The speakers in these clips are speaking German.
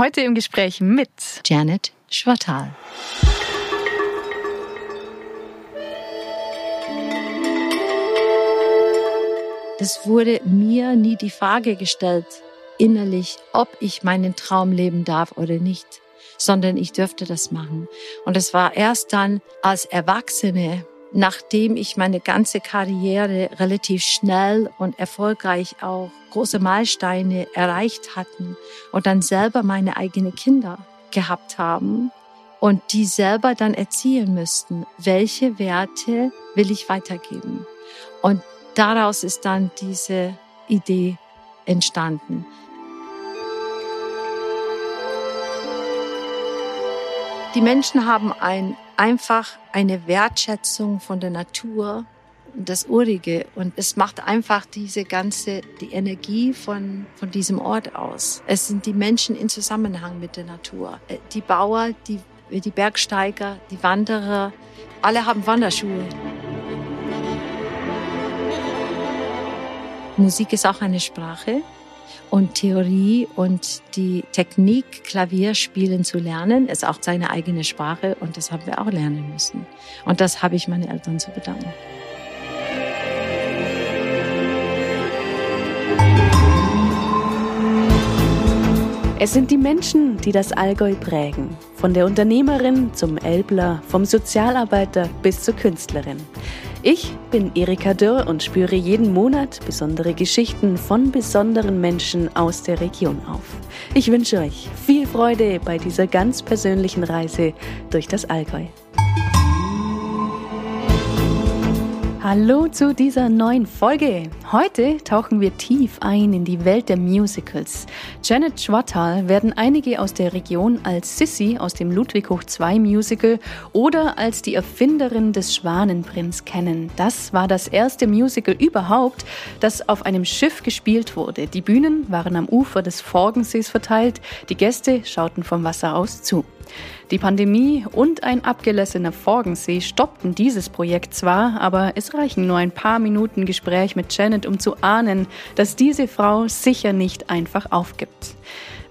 Heute im Gespräch mit Janet Schwartal. Es wurde mir nie die Frage gestellt, innerlich, ob ich meinen Traum leben darf oder nicht, sondern ich dürfte das machen. Und es war erst dann als Erwachsene, nachdem ich meine ganze Karriere relativ schnell und erfolgreich auch große Meilensteine erreicht hatten und dann selber meine eigenen Kinder gehabt haben und die selber dann erziehen müssten, welche Werte will ich weitergeben. Und daraus ist dann diese Idee entstanden. Die Menschen haben ein, einfach eine Wertschätzung von der Natur, das Urige. Und es macht einfach diese ganze, die Energie von, von diesem Ort aus. Es sind die Menschen in Zusammenhang mit der Natur. Äh, die Bauer, die, die Bergsteiger, die Wanderer, alle haben Wanderschuhe. Musik ist auch eine Sprache und Theorie und die Technik, Klavier spielen zu lernen, ist auch seine eigene Sprache und das haben wir auch lernen müssen. Und das habe ich meinen Eltern zu bedanken. Es sind die Menschen, die das Allgäu prägen. Von der Unternehmerin zum Elbler, vom Sozialarbeiter bis zur Künstlerin. Ich bin Erika Dürr und spüre jeden Monat besondere Geschichten von besonderen Menschen aus der Region auf. Ich wünsche euch viel Freude bei dieser ganz persönlichen Reise durch das Allgäu. Hallo zu dieser neuen Folge. Heute tauchen wir tief ein in die Welt der Musicals. Janet Schwartal werden einige aus der Region als Sissy aus dem Ludwig Hoch 2 Musical oder als die Erfinderin des Schwanenprinz kennen. Das war das erste Musical überhaupt, das auf einem Schiff gespielt wurde. Die Bühnen waren am Ufer des Forgensees verteilt, die Gäste schauten vom Wasser aus zu. Die Pandemie und ein abgelassener Forgensee stoppten dieses Projekt zwar, aber es reichen nur ein paar Minuten Gespräch mit Janet, um zu ahnen, dass diese Frau sicher nicht einfach aufgibt.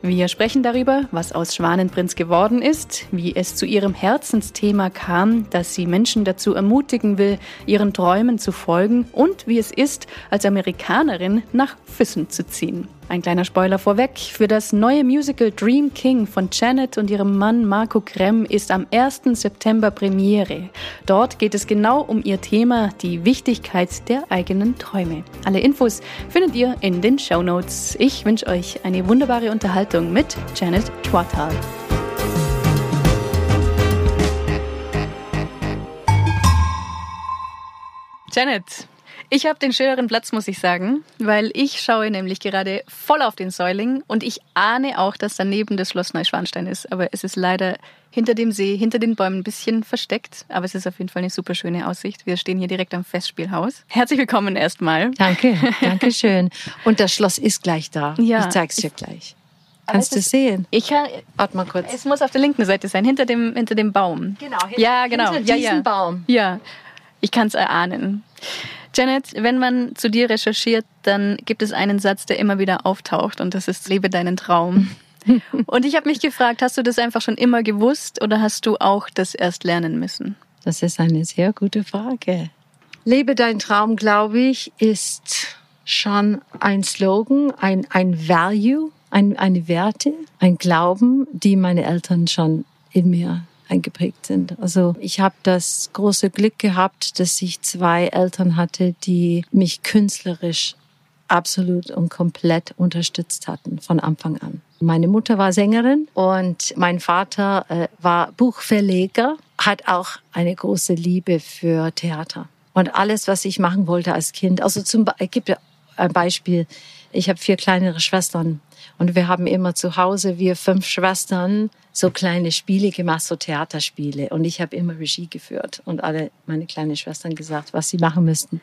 Wir sprechen darüber, was aus Schwanenprinz geworden ist, wie es zu ihrem Herzensthema kam, dass sie Menschen dazu ermutigen will, ihren Träumen zu folgen und wie es ist, als Amerikanerin nach Füssen zu ziehen. Ein kleiner Spoiler vorweg. Für das neue Musical Dream King von Janet und ihrem Mann Marco Krem ist am 1. September Premiere. Dort geht es genau um ihr Thema, die Wichtigkeit der eigenen Träume. Alle Infos findet ihr in den Show Notes. Ich wünsche euch eine wunderbare Unterhaltung mit Janet Schwartal. Janet, ich habe den schöneren Platz, muss ich sagen, weil ich schaue nämlich gerade voll auf den Säuling und ich ahne auch, dass daneben das Schloss Neuschwanstein ist. Aber es ist leider hinter dem See, hinter den Bäumen ein bisschen versteckt. Aber es ist auf jeden Fall eine super schöne Aussicht. Wir stehen hier direkt am Festspielhaus. Herzlich willkommen erstmal. Danke, danke schön. Und das Schloss ist gleich da. Ja, ich zeig's dir gleich. Kannst du sehen? Ich kann. Warte mal kurz. Es muss auf der linken Seite sein, hinter dem, hinter dem Baum. Genau, hinter, ja, genau. hinter diesem ja, ja. Baum. Ja, ich kann es erahnen. Janet, wenn man zu dir recherchiert, dann gibt es einen Satz, der immer wieder auftaucht und das ist Lebe deinen Traum. und ich habe mich gefragt, hast du das einfach schon immer gewusst oder hast du auch das erst lernen müssen? Das ist eine sehr gute Frage. Lebe deinen Traum, glaube ich, ist schon ein Slogan, ein, ein Value, ein, eine Werte, ein Glauben, die meine Eltern schon in mir eingeprägt sind. Also ich habe das große Glück gehabt, dass ich zwei Eltern hatte, die mich künstlerisch absolut und komplett unterstützt hatten von Anfang an. Meine Mutter war Sängerin und mein Vater äh, war Buchverleger, hat auch eine große Liebe für Theater. Und alles, was ich machen wollte als Kind, also zum ich gebe ein Beispiel. Ich habe vier kleinere Schwestern und wir haben immer zu Hause, wir fünf Schwestern, so kleine Spiele gemacht, so Theaterspiele. Und ich habe immer Regie geführt und alle meine kleinen Schwestern gesagt, was sie machen müssten.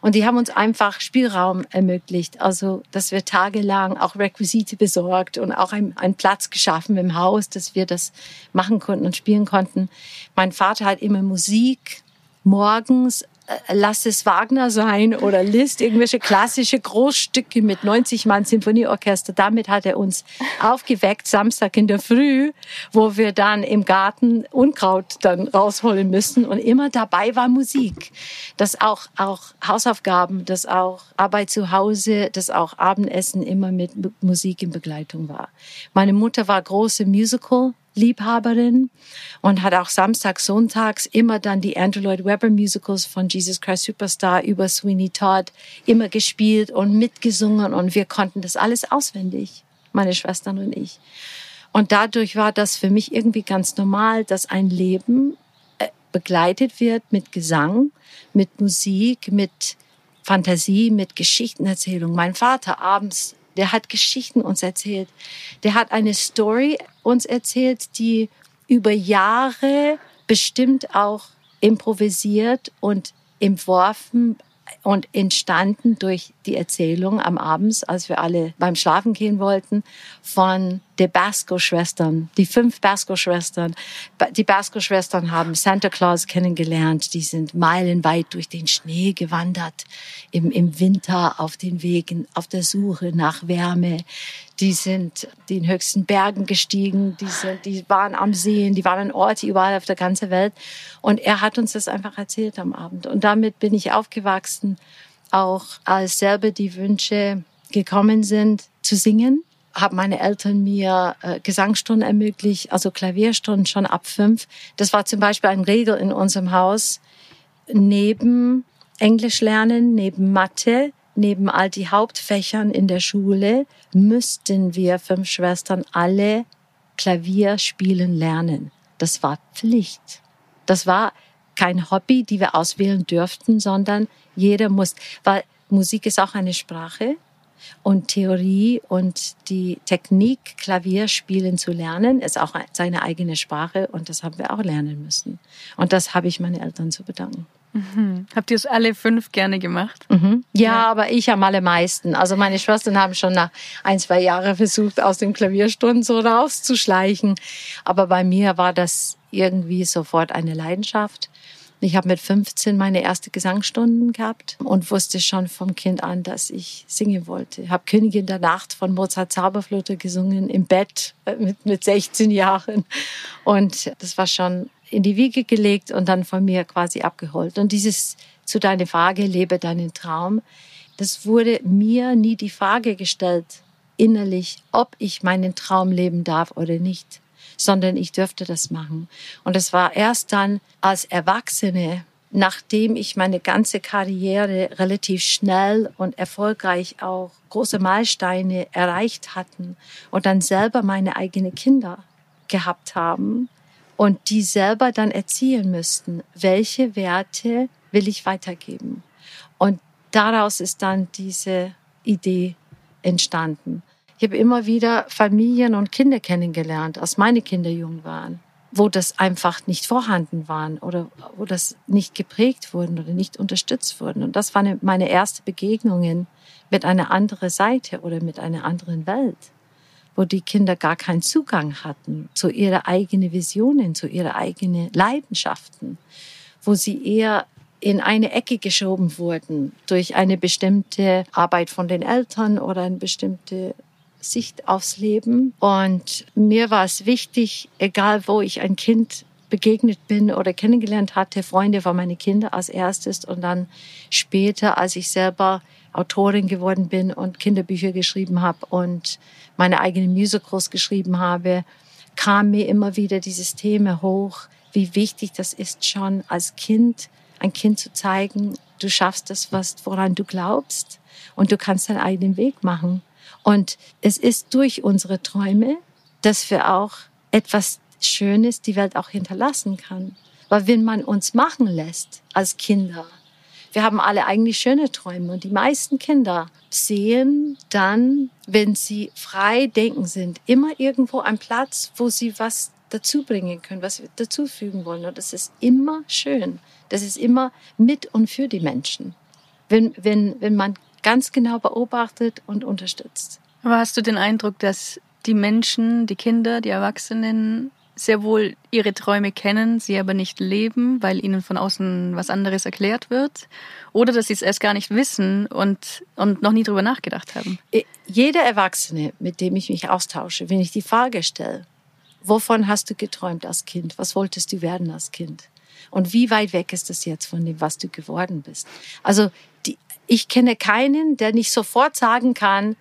Und die haben uns einfach Spielraum ermöglicht. Also, dass wir tagelang auch Requisite besorgt und auch einen Platz geschaffen im Haus, dass wir das machen konnten und spielen konnten. Mein Vater hat immer Musik morgens lass es Wagner sein oder Liszt, irgendwelche klassische Großstücke mit 90 Mann Sinfonieorchester. Damit hat er uns aufgeweckt, Samstag in der Früh, wo wir dann im Garten Unkraut dann rausholen müssen. Und immer dabei war Musik. Das auch, auch Hausaufgaben, das auch Arbeit zu Hause, das auch Abendessen immer mit Musik in Begleitung war. Meine Mutter war große Musical Liebhaberin und hat auch samstags, sonntags immer dann die Andrew Lloyd Webber Musicals von Jesus Christ Superstar über Sweeney Todd immer gespielt und mitgesungen und wir konnten das alles auswendig, meine Schwestern und ich. Und dadurch war das für mich irgendwie ganz normal, dass ein Leben äh, begleitet wird mit Gesang, mit Musik, mit Fantasie, mit Geschichtenerzählung. Mein Vater abends der hat Geschichten uns erzählt. Der hat eine Story uns erzählt, die über Jahre bestimmt auch improvisiert und entworfen und entstanden durch die Erzählung am Abend, als wir alle beim Schlafen gehen wollten, von der Basco-Schwestern, die fünf Basco-Schwestern. Die Basco-Schwestern haben Santa Claus kennengelernt. Die sind meilenweit durch den Schnee gewandert, im, im Winter auf den Wegen, auf der Suche nach Wärme. Die sind den höchsten Bergen gestiegen, die, sind, die waren am Seen, die waren an Orte überall auf der ganzen Welt. Und er hat uns das einfach erzählt am Abend. Und damit bin ich aufgewachsen, auch als selber die Wünsche gekommen sind, zu singen haben meine Eltern mir äh, Gesangsstunden ermöglicht, also Klavierstunden schon ab fünf. Das war zum Beispiel eine Regel in unserem Haus. Neben Englisch lernen, neben Mathe, neben all die Hauptfächern in der Schule müssten wir fünf Schwestern alle Klavier spielen lernen. Das war Pflicht. Das war kein Hobby, die wir auswählen dürften, sondern jeder muss, weil Musik ist auch eine Sprache und Theorie und die Technik, Klavierspielen zu lernen, ist auch seine eigene Sprache und das haben wir auch lernen müssen. Und das habe ich meine Eltern zu bedanken. Mhm. Habt ihr es alle fünf gerne gemacht? Mhm. Ja, ja, aber ich am allermeisten. Also meine Schwestern haben schon nach ein, zwei Jahren versucht, aus den Klavierstunden so rauszuschleichen. Aber bei mir war das irgendwie sofort eine Leidenschaft. Ich habe mit 15 meine erste Gesangsstunden gehabt und wusste schon vom Kind an, dass ich singen wollte. Ich habe Königin der Nacht von Mozart Zauberflöte gesungen im Bett äh, mit, mit 16 Jahren. Und das war schon in die Wiege gelegt und dann von mir quasi abgeholt. Und dieses zu deiner Frage, lebe deinen Traum, das wurde mir nie die Frage gestellt, innerlich, ob ich meinen Traum leben darf oder nicht sondern ich dürfte das machen. Und es war erst dann als Erwachsene, nachdem ich meine ganze Karriere relativ schnell und erfolgreich auch große Meilensteine erreicht hatten und dann selber meine eigenen Kinder gehabt haben und die selber dann erzielen müssten, welche Werte will ich weitergeben. Und daraus ist dann diese Idee entstanden. Ich habe immer wieder Familien und Kinder kennengelernt, als meine Kinder jung waren, wo das einfach nicht vorhanden waren oder wo das nicht geprägt wurden oder nicht unterstützt wurden. Und das waren meine ersten Begegnungen mit einer anderen Seite oder mit einer anderen Welt, wo die Kinder gar keinen Zugang hatten zu ihrer eigenen Visionen, zu ihrer eigenen Leidenschaften, wo sie eher in eine Ecke geschoben wurden durch eine bestimmte Arbeit von den Eltern oder eine bestimmte Sicht aufs Leben. Und mir war es wichtig, egal wo ich ein Kind begegnet bin oder kennengelernt hatte, Freunde waren meine Kinder als erstes und dann später, als ich selber Autorin geworden bin und Kinderbücher geschrieben habe und meine eigenen Musicals geschrieben habe, kam mir immer wieder dieses Thema hoch, wie wichtig das ist schon als Kind, ein Kind zu zeigen, du schaffst das, was, woran du glaubst und du kannst deinen eigenen Weg machen. Und es ist durch unsere Träume, dass wir auch etwas Schönes die Welt auch hinterlassen kann. Weil wenn man uns machen lässt als Kinder, wir haben alle eigentlich schöne Träume und die meisten Kinder sehen dann, wenn sie frei denken sind, immer irgendwo einen Platz, wo sie was dazu bringen können, was wir dazufügen wollen. Und das ist immer schön. Das ist immer mit und für die Menschen. Wenn, wenn, wenn man ganz genau beobachtet und unterstützt. Aber hast du den Eindruck, dass die Menschen, die Kinder, die Erwachsenen sehr wohl ihre Träume kennen, sie aber nicht leben, weil ihnen von außen was anderes erklärt wird. Oder dass sie es erst gar nicht wissen und, und noch nie drüber nachgedacht haben. Jeder Erwachsene, mit dem ich mich austausche, wenn ich die Frage stelle, wovon hast du geträumt als Kind? Was wolltest du werden als Kind? Und wie weit weg ist das jetzt von dem, was du geworden bist? Also ich kenne keinen, der nicht sofort sagen kann,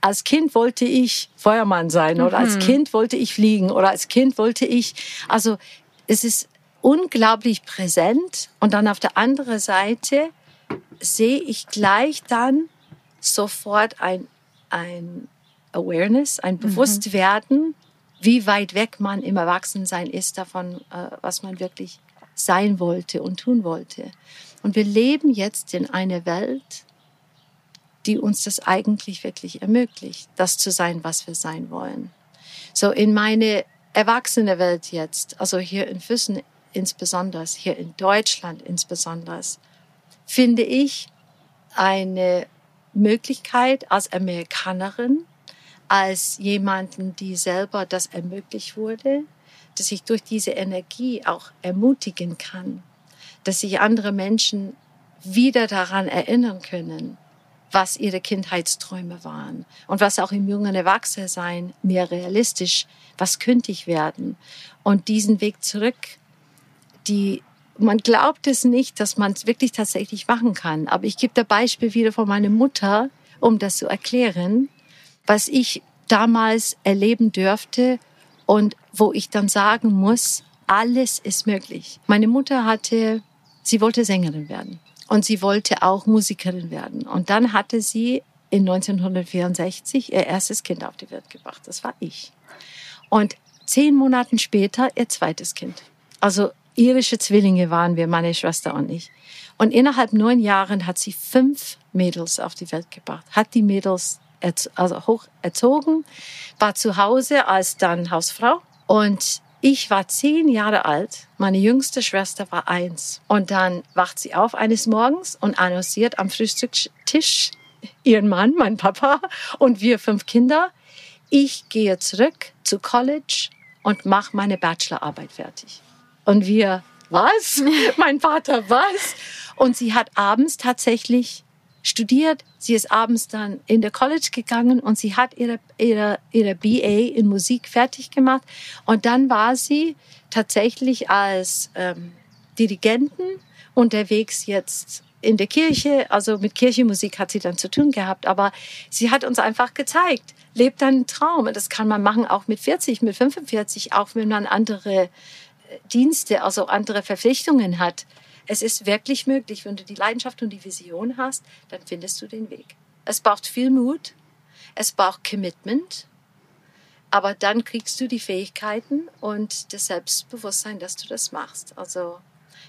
als Kind wollte ich Feuermann sein oder mhm. als Kind wollte ich fliegen oder als Kind wollte ich, also es ist unglaublich präsent und dann auf der anderen Seite sehe ich gleich dann sofort ein, ein Awareness, ein mhm. Bewusstwerden, mhm. wie weit weg man im Erwachsensein ist davon, äh, was man wirklich sein wollte und tun wollte. Und wir leben jetzt in einer Welt, die uns das eigentlich wirklich ermöglicht, das zu sein, was wir sein wollen. So in meine erwachsene Welt jetzt, also hier in Füssen insbesondere, hier in Deutschland insbesondere, finde ich eine Möglichkeit als Amerikanerin, als jemanden, die selber das ermöglicht wurde, dass ich durch diese Energie auch ermutigen kann, dass sich andere Menschen wieder daran erinnern können, was ihre Kindheitsträume waren und was auch im jungen Erwachsensein mehr realistisch, was könnte ich werden und diesen Weg zurück, die man glaubt es nicht, dass man es wirklich tatsächlich machen kann. Aber ich gebe da Beispiel wieder von meiner Mutter, um das zu erklären, was ich damals erleben dürfte und wo ich dann sagen muss, alles ist möglich. Meine Mutter hatte, sie wollte Sängerin werden. Und sie wollte auch Musikerin werden. Und dann hatte sie in 1964 ihr erstes Kind auf die Welt gebracht. Das war ich. Und zehn Monaten später ihr zweites Kind. Also irische Zwillinge waren wir, meine Schwester und ich. Und innerhalb neun Jahren hat sie fünf Mädels auf die Welt gebracht, hat die Mädels also hoch erzogen, war zu Hause als dann Hausfrau und ich war zehn Jahre alt, meine jüngste Schwester war eins. Und dann wacht sie auf eines Morgens und annonciert am Frühstückstisch ihren Mann, mein Papa und wir fünf Kinder. Ich gehe zurück zu College und mache meine Bachelorarbeit fertig. Und wir, was? mein Vater, was? Und sie hat abends tatsächlich studiert. Sie ist abends dann in der College gegangen und sie hat ihre, ihre, ihre BA in Musik fertig gemacht. Und dann war sie tatsächlich als ähm, Dirigenten unterwegs jetzt in der Kirche. Also mit Kirchenmusik hat sie dann zu tun gehabt. Aber sie hat uns einfach gezeigt, lebt deinen Traum. Und das kann man machen auch mit 40, mit 45, auch wenn man andere äh, Dienste, also andere Verpflichtungen hat. Es ist wirklich möglich, wenn du die Leidenschaft und die Vision hast, dann findest du den Weg. Es braucht viel Mut, es braucht Commitment, aber dann kriegst du die Fähigkeiten und das Selbstbewusstsein, dass du das machst. Also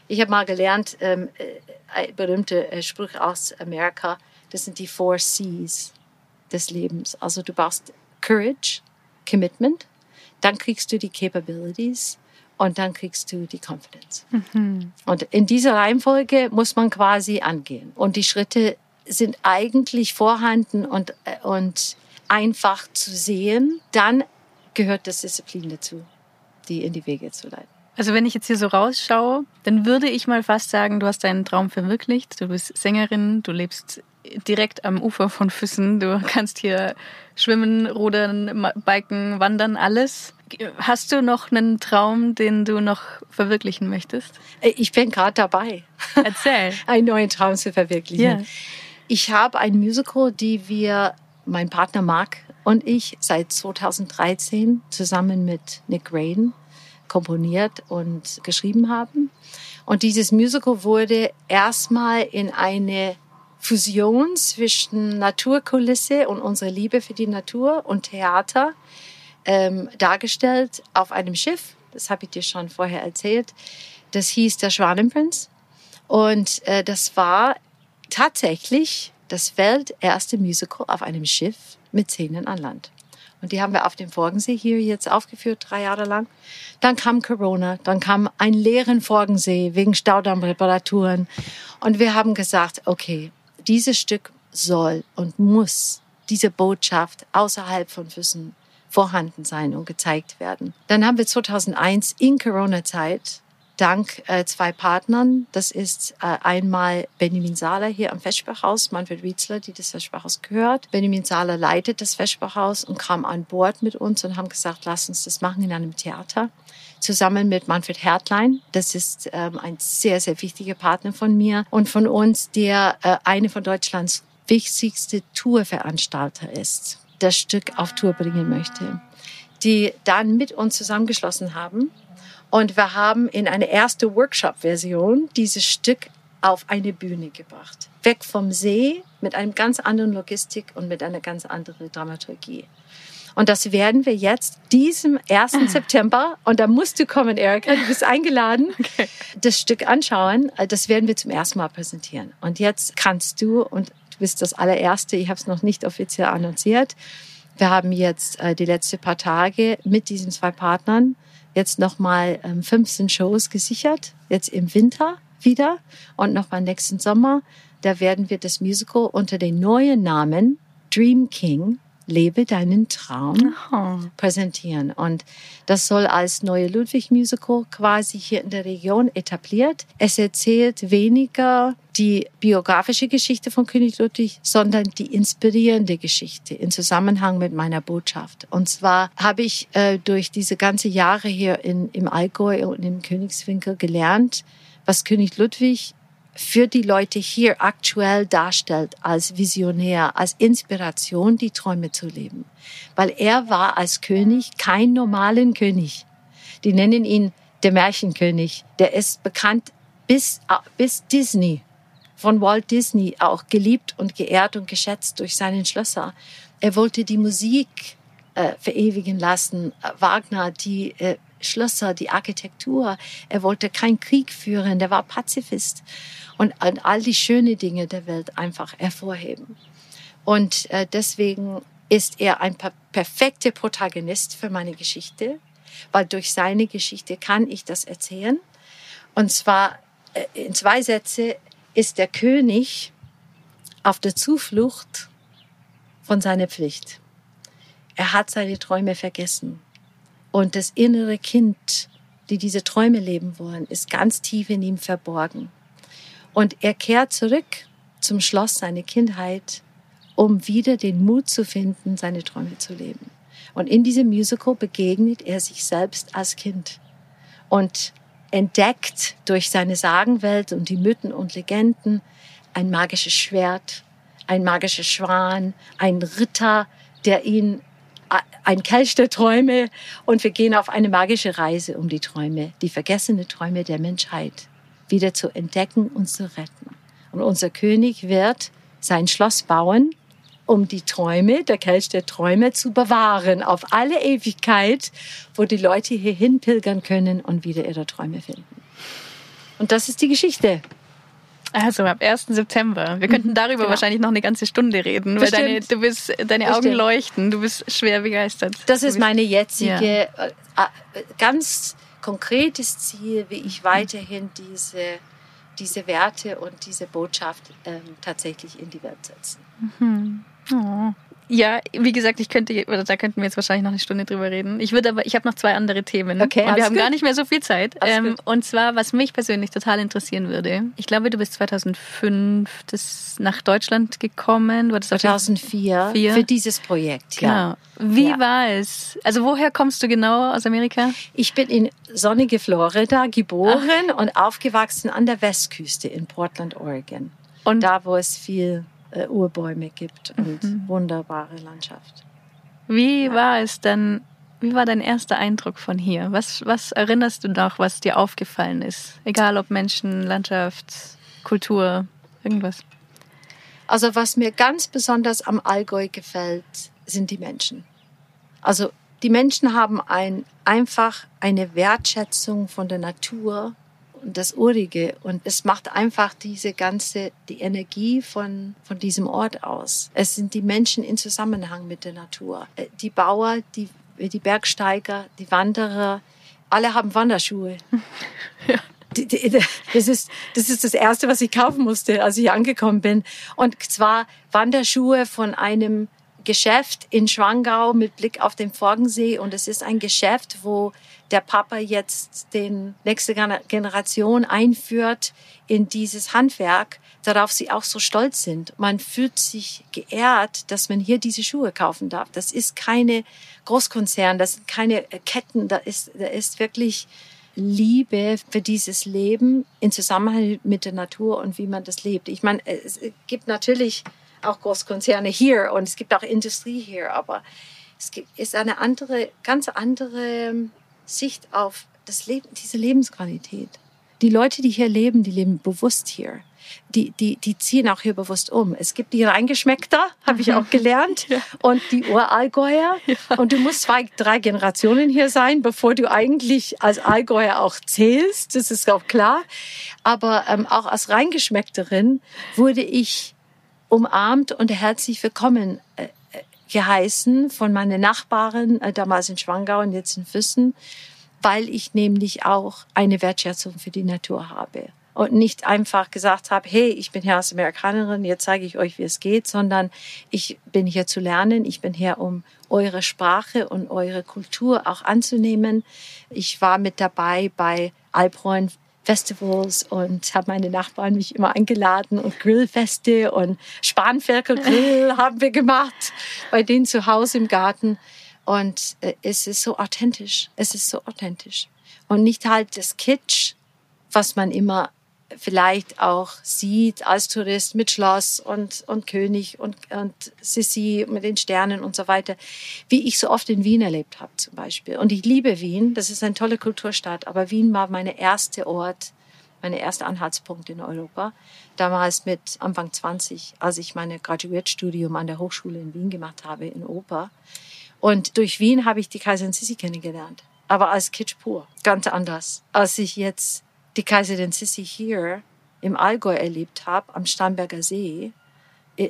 ich habe mal gelernt, ähm, äh, ein berühmter äh, Spruch aus Amerika, das sind die Four C's des Lebens. Also du brauchst Courage, Commitment, dann kriegst du die Capabilities und dann kriegst du die Confidence. Mhm. Und in dieser Reihenfolge muss man quasi angehen. Und die Schritte sind eigentlich vorhanden und, äh, und einfach zu sehen. Dann gehört das Disziplin dazu, die in die Wege zu leiten. Also wenn ich jetzt hier so rausschaue, dann würde ich mal fast sagen, du hast deinen Traum verwirklicht. Du bist Sängerin, du lebst direkt am Ufer von Füssen. Du kannst hier schwimmen, rudern, biken, wandern, alles. Hast du noch einen Traum, den du noch verwirklichen möchtest? Äh, ich bin gerade dabei. Erzähl. einen neuen Traum zu verwirklichen. Yeah. Ich habe ein Musical, die wir, mein Partner Mark und ich, seit 2013 zusammen mit Nick Rain komponiert und geschrieben haben. Und dieses Musical wurde erstmal in eine Fusion zwischen Naturkulisse und unserer Liebe für die Natur und Theater ähm, dargestellt auf einem Schiff. Das habe ich dir schon vorher erzählt. Das hieß der Schwanenprinz. Und äh, das war tatsächlich das welterste Musical auf einem Schiff mit Szenen an Land. Und die haben wir auf dem Forgensee hier jetzt aufgeführt, drei Jahre lang. Dann kam Corona, dann kam ein leeren Forgensee wegen Staudammreparaturen. Und wir haben gesagt, okay, dieses Stück soll und muss diese Botschaft außerhalb von Füssen vorhanden sein und gezeigt werden. Dann haben wir 2001 in Corona-Zeit dank äh, zwei Partnern. Das ist äh, einmal Benjamin Sahler hier am Feschbachhaus, Manfred Wietzler, die das Feschbachhaus gehört. Benjamin Sahler leitet das Feschbachhaus und kam an Bord mit uns und haben gesagt, lass uns das machen in einem Theater. Zusammen mit Manfred Hertlein. Das ist ähm, ein sehr, sehr wichtiger Partner von mir und von uns, der äh, eine von Deutschlands wichtigste Tourveranstalter ist, das Stück auf Tour bringen möchte. Die dann mit uns zusammengeschlossen haben und wir haben in eine erste Workshop-Version dieses Stück auf eine Bühne gebracht. Weg vom See mit einem ganz anderen Logistik und mit einer ganz anderen Dramaturgie. Und das werden wir jetzt diesem 1. Ah. September, und da musst du kommen, Erika, du bist eingeladen, okay. das Stück anschauen. Das werden wir zum ersten Mal präsentieren. Und jetzt kannst du, und bist das allererste, ich habe es noch nicht offiziell annonciert, wir haben jetzt äh, die letzten paar Tage mit diesen zwei Partnern jetzt nochmal ähm, 15 Shows gesichert, jetzt im Winter wieder und nochmal nächsten Sommer. Da werden wir das Musical unter dem neuen Namen Dream King Lebe deinen Traum präsentieren. Und das soll als neue Ludwig-Musical quasi hier in der Region etabliert. Es erzählt weniger die biografische Geschichte von König Ludwig, sondern die inspirierende Geschichte in Zusammenhang mit meiner Botschaft. Und zwar habe ich äh, durch diese ganze Jahre hier in, im Allgäu und im Königswinkel gelernt, was König Ludwig für die Leute hier aktuell darstellt als Visionär, als Inspiration, die Träume zu leben. Weil er war als König kein normalen König. Die nennen ihn der Märchenkönig. Der ist bekannt bis, bis Disney, von Walt Disney auch geliebt und geehrt und geschätzt durch seinen Schlösser. Er wollte die Musik äh, verewigen lassen. Wagner, die äh, Schlösser, die Architektur. Er wollte keinen Krieg führen. Der war Pazifist und all die schönen Dinge der Welt einfach hervorheben. Und äh, deswegen ist er ein perfekter Protagonist für meine Geschichte, weil durch seine Geschichte kann ich das erzählen. Und zwar äh, in zwei Sätze ist der König auf der Zuflucht von seiner Pflicht. Er hat seine Träume vergessen. Und das innere Kind, die diese Träume leben wollen, ist ganz tief in ihm verborgen. Und er kehrt zurück zum Schloss seiner Kindheit, um wieder den Mut zu finden, seine Träume zu leben. Und in diesem Musical begegnet er sich selbst als Kind und entdeckt durch seine Sagenwelt und die Mythen und Legenden ein magisches Schwert, ein magischer Schwan, ein Ritter, der ihn ein Kelch der Träume und wir gehen auf eine magische Reise um die Träume, die vergessene Träume der Menschheit wieder zu entdecken und zu retten. Und unser König wird sein Schloss bauen, um die Träume, der Kelch der Träume zu bewahren auf alle Ewigkeit, wo die Leute hierhin pilgern können und wieder ihre Träume finden. Und das ist die Geschichte. Also ab 1. September. Wir könnten mhm, darüber genau. wahrscheinlich noch eine ganze Stunde reden, das weil deine, du bist, deine Augen leuchten, du bist schwer begeistert. Das ist meine jetzige, ja. Äh, äh, ganz konkretes Ziel, wie ich weiterhin diese, diese Werte und diese Botschaft ähm, tatsächlich in die Welt setzen. Mhm. Oh. Ja, wie gesagt, ich könnte, oder da könnten wir jetzt wahrscheinlich noch eine Stunde drüber reden. Ich würde aber, ich habe noch zwei andere Themen. Okay, und wir haben gut. gar nicht mehr so viel Zeit. Ähm, und zwar, was mich persönlich total interessieren würde. Ich glaube, du bist 2005 das nach Deutschland gekommen. Du 2004 vier. für dieses Projekt, genau. Wie ja. war es? Also woher kommst du genau aus Amerika? Ich bin in sonnige Florida geboren Ach. und aufgewachsen an der Westküste in Portland, Oregon. Und da, wo es viel äh, Urbäume gibt und mhm. wunderbare Landschaft. Wie war es dann, wie war dein erster Eindruck von hier? Was, was erinnerst du noch, was dir aufgefallen ist? Egal ob Menschen, Landschaft, Kultur, irgendwas. Also was mir ganz besonders am Allgäu gefällt, sind die Menschen. Also die Menschen haben ein, einfach eine Wertschätzung von der Natur und das Urige. Und es macht einfach diese ganze, die Energie von, von diesem Ort aus. Es sind die Menschen in Zusammenhang mit der Natur. Äh, die Bauer, die, die Bergsteiger, die Wanderer, alle haben Wanderschuhe. Ja. Das ist, das ist das erste, was ich kaufen musste, als ich angekommen bin. Und zwar Wanderschuhe von einem Geschäft in Schwangau mit Blick auf den Forgensee und es ist ein Geschäft, wo der Papa jetzt den nächste Generation einführt in dieses Handwerk, darauf sie auch so stolz sind. Man fühlt sich geehrt, dass man hier diese Schuhe kaufen darf. Das ist keine Großkonzern, das sind keine Ketten, da ist, da ist wirklich Liebe für dieses Leben in Zusammenhang mit der Natur und wie man das lebt. Ich meine, es gibt natürlich auch Großkonzerne hier und es gibt auch Industrie hier, aber es gibt, ist eine andere, ganz andere Sicht auf das Leben, diese Lebensqualität. Die Leute, die hier leben, die leben bewusst hier. Die, die, die ziehen auch hier bewusst um. Es gibt die Reingeschmeckter, habe ich auch gelernt, ja. und die Urallgäuer. Ja. Und du musst zwei, drei Generationen hier sein, bevor du eigentlich als Allgäuer auch zählst. Das ist auch klar. Aber ähm, auch als Reingeschmeckterin wurde ich umarmt und herzlich willkommen äh, äh, geheißen von meinen Nachbarn, äh, damals in Schwangau und jetzt in Füssen, weil ich nämlich auch eine Wertschätzung für die Natur habe. Und nicht einfach gesagt habe, hey, ich bin hier als Amerikanerin, jetzt zeige ich euch, wie es geht, sondern ich bin hier zu lernen, ich bin hier, um eure Sprache und eure Kultur auch anzunehmen. Ich war mit dabei bei Alphorn Festivals und habe meine Nachbarn mich immer eingeladen und Grillfeste und Spanferkelgrill haben wir gemacht bei denen zu Hause im Garten. Und äh, es ist so authentisch. Es ist so authentisch. Und nicht halt das Kitsch, was man immer vielleicht auch sieht als Tourist mit Schloss und, und König und, und Sissi mit den Sternen und so weiter, wie ich so oft in Wien erlebt habe zum Beispiel. Und ich liebe Wien, das ist eine tolle Kulturstadt, aber Wien war meine erste Ort, meine erste Anhaltspunkt in Europa. Damals mit Anfang 20, als ich meine Graduiertstudium an der Hochschule in Wien gemacht habe, in Oper. Und durch Wien habe ich die Kaiserin Sissi kennengelernt. Aber als Kitsch pur. Ganz anders. Als ich jetzt die Kaiserin Sissi hier im Allgäu erlebt habe, am Starnberger See,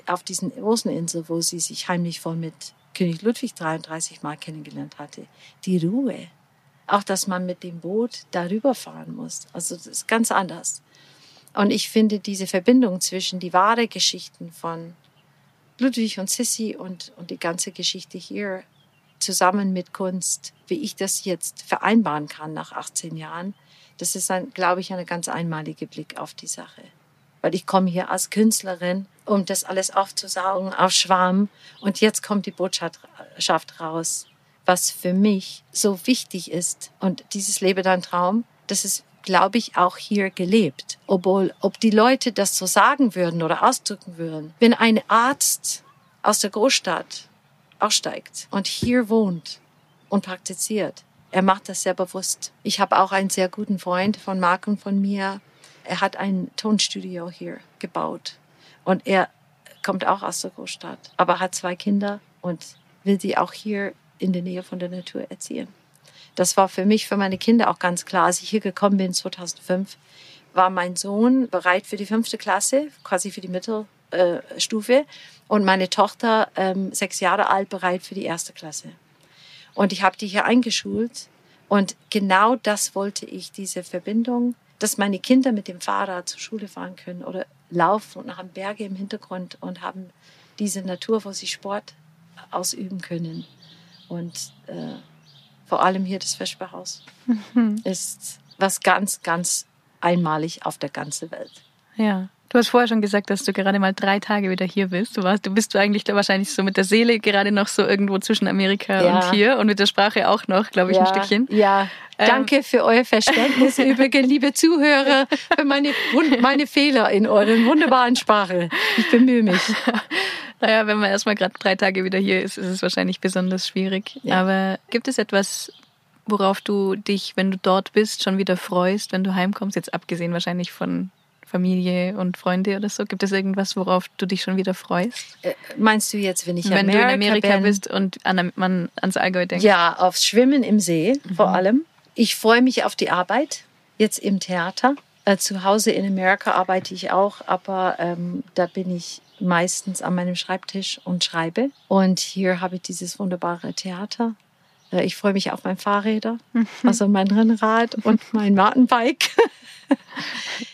auf diesen Roseninsel, wo sie sich heimlich voll mit König Ludwig 33 Mal kennengelernt hatte. Die Ruhe. Auch, dass man mit dem Boot darüber fahren muss. Also, das ist ganz anders. Und ich finde diese Verbindung zwischen die wahre Geschichten von Ludwig und Sissi und, und die ganze Geschichte hier zusammen mit Kunst, wie ich das jetzt vereinbaren kann nach 18 Jahren, das ist, ein, glaube ich, eine ganz einmalige Blick auf die Sache. Weil ich komme hier als Künstlerin, um das alles aufzusaugen, auf Schwarm. Und jetzt kommt die Botschaft raus, was für mich so wichtig ist. Und dieses Lebe dein Traum, das ist, glaube ich, auch hier gelebt. Obwohl, ob die Leute das so sagen würden oder ausdrücken würden. Wenn ein Arzt aus der Großstadt aussteigt und hier wohnt und praktiziert, er macht das sehr bewusst. Ich habe auch einen sehr guten Freund von Marc und von mir. Er hat ein Tonstudio hier gebaut. Und er kommt auch aus der Großstadt, aber hat zwei Kinder und will sie auch hier in der Nähe von der Natur erziehen. Das war für mich, für meine Kinder auch ganz klar. Als ich hier gekommen bin 2005, war mein Sohn bereit für die fünfte Klasse, quasi für die Mittelstufe, und meine Tochter, ähm, sechs Jahre alt, bereit für die erste Klasse. Und ich habe die hier eingeschult. Und genau das wollte ich, diese Verbindung, dass meine Kinder mit dem Fahrrad zur Schule fahren können oder laufen und haben Berge im Hintergrund und haben diese Natur, wo sie Sport ausüben können. Und äh, vor allem hier das Vesperhaus mhm. ist was ganz, ganz einmalig auf der ganzen Welt. Ja. Du hast vorher schon gesagt, dass du gerade mal drei Tage wieder hier bist. Du warst, du bist du eigentlich wahrscheinlich so mit der Seele gerade noch so irgendwo zwischen Amerika ja. und hier und mit der Sprache auch noch, glaube ich, ja. ein Stückchen. Ja. Ähm. Danke für euer Verständnis, übrigens, liebe Zuhörer, für meine, meine Fehler in euren wunderbaren Sprache. Ich bemühe mich. Naja, wenn man erstmal gerade drei Tage wieder hier ist, ist es wahrscheinlich besonders schwierig. Ja. Aber gibt es etwas, worauf du dich, wenn du dort bist, schon wieder freust, wenn du heimkommst? Jetzt abgesehen wahrscheinlich von Familie und Freunde oder so? Gibt es irgendwas, worauf du dich schon wieder freust? Äh, meinst du jetzt, wenn ich wenn Amerika du in Amerika bin? bist und an, man ans Allgäu denkt? Ja, aufs Schwimmen im See mhm. vor allem. Ich freue mich auf die Arbeit jetzt im Theater. Äh, zu Hause in Amerika arbeite ich auch, aber ähm, da bin ich meistens an meinem Schreibtisch und schreibe. Und hier habe ich dieses wunderbare Theater. Äh, ich freue mich auf mein Fahrräder, mhm. also mein Rennrad und mein Mountainbike.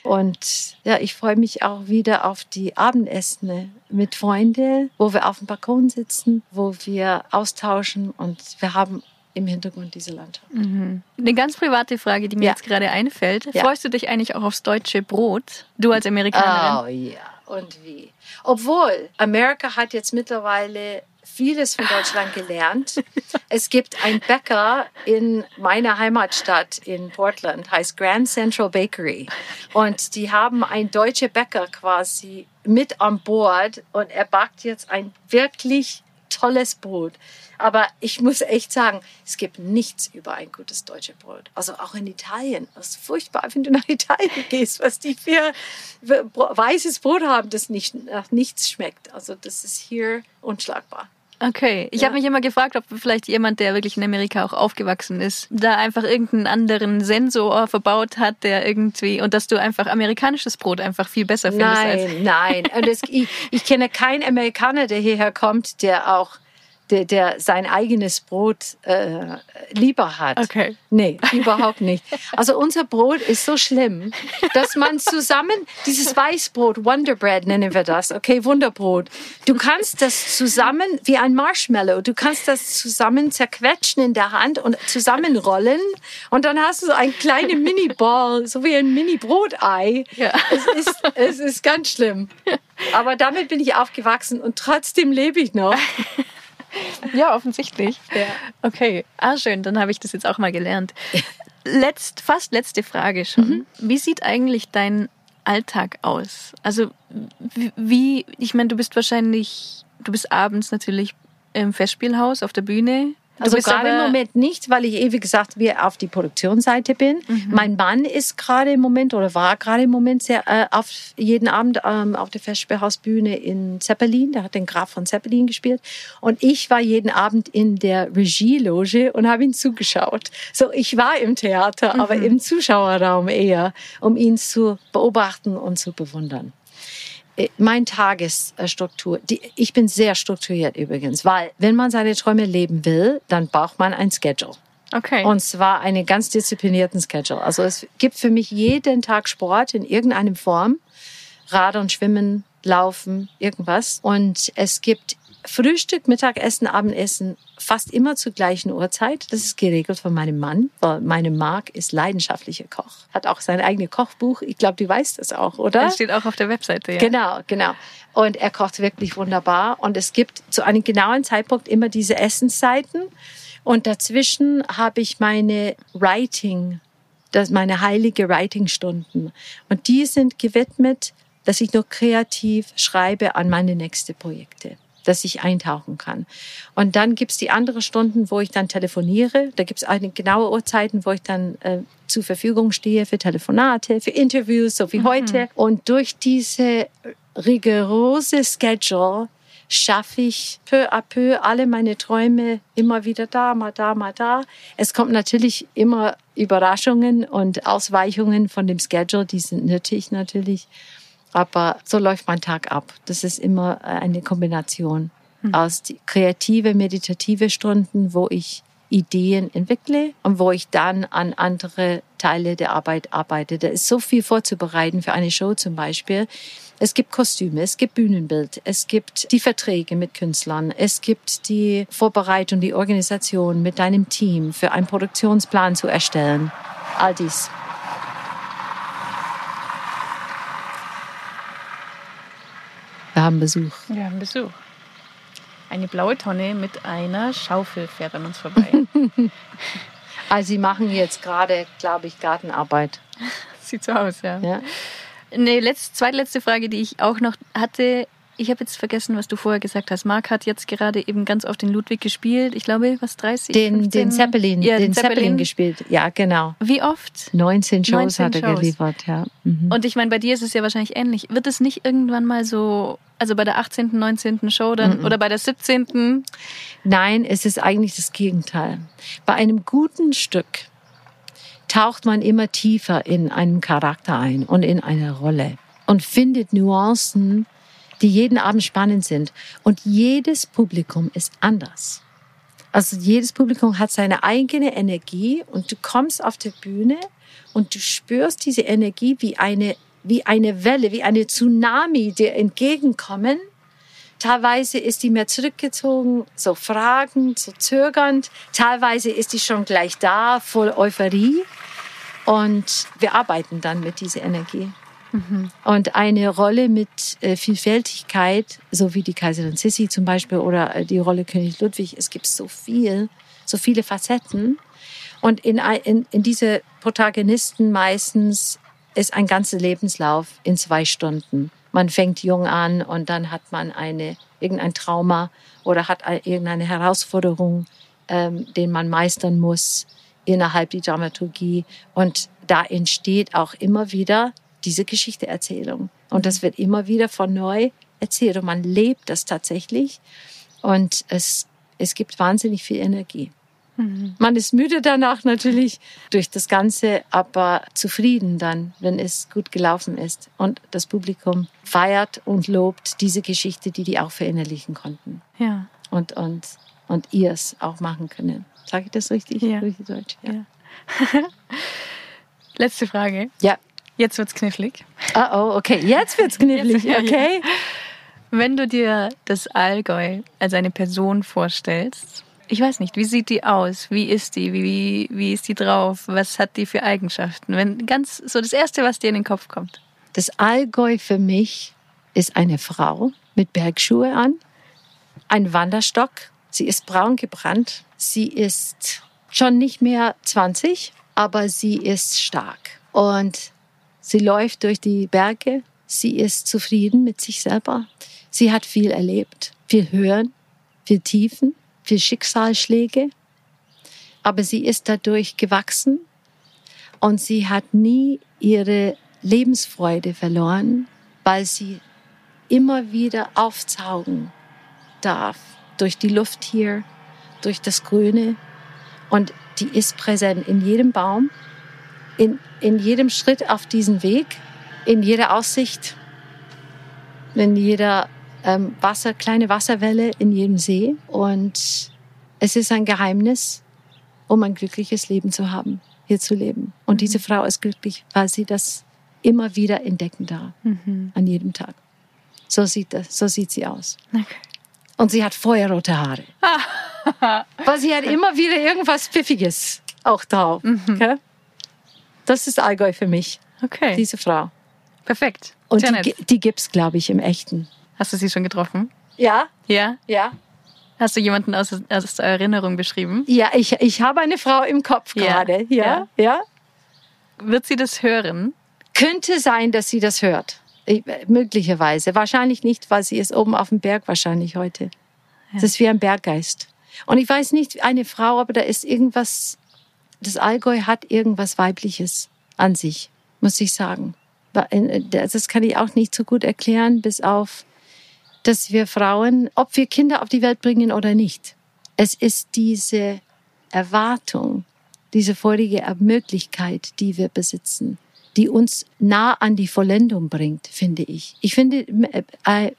Und ja, ich freue mich auch wieder auf die Abendessen mit Freunden, wo wir auf dem Balkon sitzen, wo wir austauschen und wir haben im Hintergrund diese Landschaft. Mhm. Eine ganz private Frage, die mir ja. jetzt gerade einfällt. Ja. Freust du dich eigentlich auch aufs deutsche Brot? Du als Amerikanerin? Oh ja, und wie? Obwohl, Amerika hat jetzt mittlerweile vieles von Deutschland gelernt. Es gibt einen Bäcker in meiner Heimatstadt in Portland, heißt Grand Central Bakery. Und die haben einen deutschen Bäcker quasi mit an Bord und er backt jetzt ein wirklich tolles Brot. Aber ich muss echt sagen, es gibt nichts über ein gutes deutsches Brot. Also auch in Italien. Das ist furchtbar, wenn du nach Italien gehst, was die für weißes Brot haben, das nicht nach nichts schmeckt. Also das ist hier unschlagbar. Okay, ich ja. habe mich immer gefragt, ob vielleicht jemand, der wirklich in Amerika auch aufgewachsen ist, da einfach irgendeinen anderen Sensor verbaut hat, der irgendwie und dass du einfach amerikanisches Brot einfach viel besser findest. Nein, als nein. Und es, ich, ich kenne keinen Amerikaner, der hierher kommt, der auch der, der sein eigenes Brot äh, lieber hat. Okay. Nee, überhaupt nicht. Also unser Brot ist so schlimm, dass man zusammen, dieses Weißbrot, Wonder Bread nennen wir das, okay, Wunderbrot. Du kannst das zusammen, wie ein Marshmallow, du kannst das zusammen zerquetschen in der Hand und zusammenrollen und dann hast du so ein kleine Mini-Ball, so wie ein Mini-Brotei. Ja. Es ist, es ist ganz schlimm. Aber damit bin ich aufgewachsen und trotzdem lebe ich noch. Ja, offensichtlich. Ja. Okay, ah schön, dann habe ich das jetzt auch mal gelernt. Letzt, fast letzte Frage schon. Mhm. Wie sieht eigentlich dein Alltag aus? Also wie, ich meine, du bist wahrscheinlich, du bist abends natürlich im Festspielhaus auf der Bühne. Also gerade im Moment nicht, weil ich ewig gesagt wie auf die Produktionsseite bin. Mhm. Mein Mann ist gerade im Moment oder war gerade im Moment sehr äh, auf jeden Abend ähm, auf der Festspielhausbühne in Zeppelin. Der hat den Graf von Zeppelin gespielt und ich war jeden Abend in der Regieloge und habe ihn zugeschaut. So ich war im Theater, mhm. aber im Zuschauerraum eher, um ihn zu beobachten und zu bewundern. Äh, mein Tagesstruktur, die, ich bin sehr strukturiert übrigens, weil wenn man seine Träume leben will, dann braucht man ein Schedule. Okay. Und zwar einen ganz disziplinierten Schedule. Also es gibt für mich jeden Tag Sport in irgendeiner Form. Radern, Schwimmen, Laufen, irgendwas. Und es gibt Frühstück, Mittagessen, Abendessen fast immer zur gleichen Uhrzeit. Das ist geregelt von meinem Mann, weil meine Mark ist leidenschaftlicher Koch. Hat auch sein eigenes Kochbuch. Ich glaube, du weißt das auch, oder? Das steht auch auf der Webseite, ja. Genau, genau. Und er kocht wirklich wunderbar. Und es gibt zu einem genauen Zeitpunkt immer diese Essenszeiten. Und dazwischen habe ich meine Writing, das meine heilige Writing-Stunden. Und die sind gewidmet, dass ich nur kreativ schreibe an meine nächsten Projekte dass ich eintauchen kann. Und dann gibt's die anderen Stunden, wo ich dann telefoniere. Da gibt's eine genaue Uhrzeiten, wo ich dann äh, zur Verfügung stehe für Telefonate, für Interviews, so wie mhm. heute. Und durch diese rigorose Schedule schaffe ich peu à peu alle meine Träume immer wieder da, mal da, mal da. Es kommt natürlich immer Überraschungen und Ausweichungen von dem Schedule, die sind nötig natürlich. Aber so läuft mein Tag ab. Das ist immer äh, eine Kombination mhm. aus kreative, meditative Stunden, wo ich Ideen entwickle und wo ich dann an andere Teile der Arbeit arbeite. Da ist so viel vorzubereiten für eine Show zum Beispiel. Es gibt Kostüme, es gibt Bühnenbild, es gibt die Verträge mit Künstlern, es gibt die Vorbereitung, die Organisation mit deinem Team für einen Produktionsplan zu erstellen. All dies. Wir haben Besuch. Wir haben Besuch. Eine blaue Tonne mit einer Schaufel fährt an uns vorbei. also sie machen jetzt gerade, glaube ich, Gartenarbeit. Sieht so aus, ja. ja. Eine letzte, zweitletzte Frage, die ich auch noch hatte, ich habe jetzt vergessen, was du vorher gesagt hast. Marc hat jetzt gerade eben ganz oft den Ludwig gespielt. Ich glaube, was 30? Den, 15? den Zeppelin, ja, den, Zeppelin. Zeppelin. gespielt. Ja, genau. Wie oft? 19 Shows 19 hat er Shows. geliefert, ja. Mhm. Und ich meine, bei dir ist es ja wahrscheinlich ähnlich. Wird es nicht irgendwann mal so, also bei der 18., 19. Show dann mhm. oder bei der 17.? Nein, es ist eigentlich das Gegenteil. Bei einem guten Stück taucht man immer tiefer in einen Charakter ein und in eine Rolle und findet Nuancen, die jeden Abend spannend sind. Und jedes Publikum ist anders. Also jedes Publikum hat seine eigene Energie und du kommst auf der Bühne und du spürst diese Energie wie eine, wie eine Welle, wie eine Tsunami, dir entgegenkommen. Teilweise ist die mehr zurückgezogen, so fragend, so zögernd. Teilweise ist die schon gleich da, voll Euphorie. Und wir arbeiten dann mit dieser Energie. Mhm. Und eine Rolle mit äh, Vielfältigkeit, so wie die Kaiserin Sissi zum Beispiel oder äh, die Rolle König Ludwig, es gibt so viel, so viele Facetten. Und in, in, in diese Protagonisten meistens ist ein ganzer Lebenslauf in zwei Stunden. Man fängt jung an und dann hat man eine, irgendein Trauma oder hat irgendeine Herausforderung, ähm, den man meistern muss innerhalb der Dramaturgie. Und da entsteht auch immer wieder diese Geschichteerzählung. Und das wird immer wieder von neu erzählt und man lebt das tatsächlich. Und es, es gibt wahnsinnig viel Energie. Mhm. Man ist müde danach natürlich durch das Ganze, aber zufrieden dann, wenn es gut gelaufen ist. Und das Publikum feiert und lobt diese Geschichte, die die auch verinnerlichen konnten. Ja. Und, und, und ihr es auch machen können. Sage ich das richtig? Ja. Richtig Deutsch? Ja. ja. Letzte Frage. Ja. Jetzt wird's knifflig. Oh, oh, okay. Jetzt wird's knifflig. Jetzt, okay. Ja. Wenn du dir das Allgäu als eine Person vorstellst, ich weiß nicht, wie sieht die aus? Wie ist die? Wie, wie ist die drauf? Was hat die für Eigenschaften? Wenn ganz so das erste, was dir in den Kopf kommt. Das Allgäu für mich ist eine Frau mit Bergschuhe an, ein Wanderstock. Sie ist braun gebrannt. Sie ist schon nicht mehr 20, aber sie ist stark. Und sie läuft durch die Berge. Sie ist zufrieden mit sich selber. Sie hat viel erlebt, viel Hören, viel Tiefen viel Schicksalsschläge, aber sie ist dadurch gewachsen und sie hat nie ihre Lebensfreude verloren, weil sie immer wieder aufzaugen darf durch die Luft hier, durch das Grüne und die ist präsent in jedem Baum, in, in jedem Schritt auf diesem Weg, in jeder Aussicht, in jeder ähm, Wasser, kleine Wasserwelle in jedem See. Und es ist ein Geheimnis, um ein glückliches Leben zu haben, hier zu leben. Und diese mhm. Frau ist glücklich, weil sie das immer wieder entdecken darf, mhm. an jedem Tag. So sieht, das, so sieht sie aus. Okay. Und sie hat feuerrote Haare. weil sie hat immer wieder irgendwas Pfiffiges auch drauf. Mhm. Okay? Das ist Allgäu für mich. Okay. Diese Frau. Perfekt. Und die, die gibt es, glaube ich, im Echten. Hast du sie schon getroffen? Ja. Ja? Ja. Hast du jemanden aus, aus der Erinnerung beschrieben? Ja, ich, ich habe eine Frau im Kopf gerade. Ja. ja. ja. Wird sie das hören? Könnte sein, dass sie das hört. Ich, möglicherweise. Wahrscheinlich nicht, weil sie ist oben auf dem Berg wahrscheinlich heute. Ja. Das ist wie ein Berggeist. Und ich weiß nicht, eine Frau, aber da ist irgendwas, das Allgäu hat irgendwas Weibliches an sich, muss ich sagen. Äh, das kann ich auch nicht so gut erklären, bis auf dass wir Frauen, ob wir Kinder auf die Welt bringen oder nicht, es ist diese Erwartung, diese vorige Möglichkeit, die wir besitzen, die uns nah an die Vollendung bringt, finde ich. Ich finde, äh,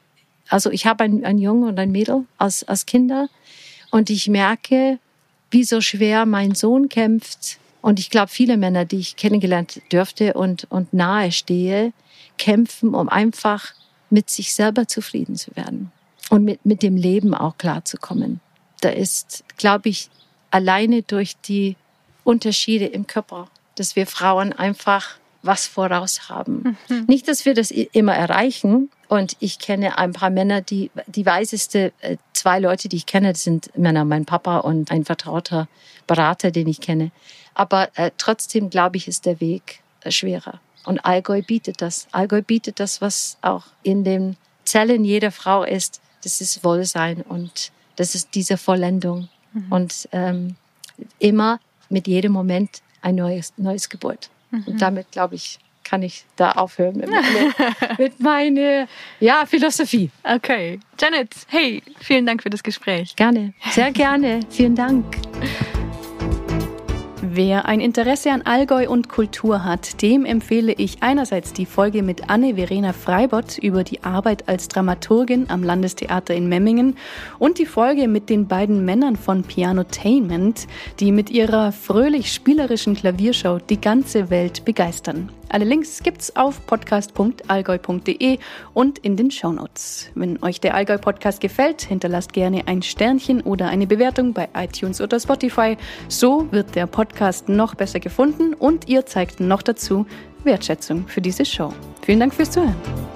also ich habe einen Jungen und ein Mädel als, als Kinder und ich merke, wie so schwer mein Sohn kämpft. Und ich glaube, viele Männer, die ich kennengelernt dürfte und, und nahe stehe, kämpfen, um einfach mit sich selber zufrieden zu werden und mit, mit dem Leben auch klarzukommen. Da ist, glaube ich, alleine durch die Unterschiede im Körper, dass wir Frauen einfach was voraus haben. Mhm. Nicht, dass wir das immer erreichen. Und ich kenne ein paar Männer, die, die weiseste, äh, zwei Leute, die ich kenne, sind Männer, mein Papa und ein vertrauter Berater, den ich kenne. Aber äh, trotzdem, glaube ich, ist der Weg äh, schwerer. Und Allgäu bietet das. Allgäu bietet das, was auch in den Zellen jeder Frau ist. Das ist Wohlsein und das ist diese Vollendung. Mhm. Und ähm, immer mit jedem Moment ein neues, neues Geburt. Mhm. Und damit, glaube ich, kann ich da aufhören mit, meine, mit meiner ja, Philosophie. Okay. Janet, hey, vielen Dank für das Gespräch. Gerne, sehr gerne. vielen Dank. Wer ein Interesse an Allgäu und Kultur hat, dem empfehle ich einerseits die Folge mit Anne-Verena Freibott über die Arbeit als Dramaturgin am Landestheater in Memmingen und die Folge mit den beiden Männern von Pianotainment, die mit ihrer fröhlich spielerischen Klaviershow die ganze Welt begeistern. Alle Links gibt's auf podcast.allgäu.de und in den Shownotes. Wenn euch der Allgäu Podcast gefällt, hinterlasst gerne ein Sternchen oder eine Bewertung bei iTunes oder Spotify. So wird der Podcast noch besser gefunden und ihr zeigt noch dazu Wertschätzung für diese Show. Vielen Dank fürs Zuhören.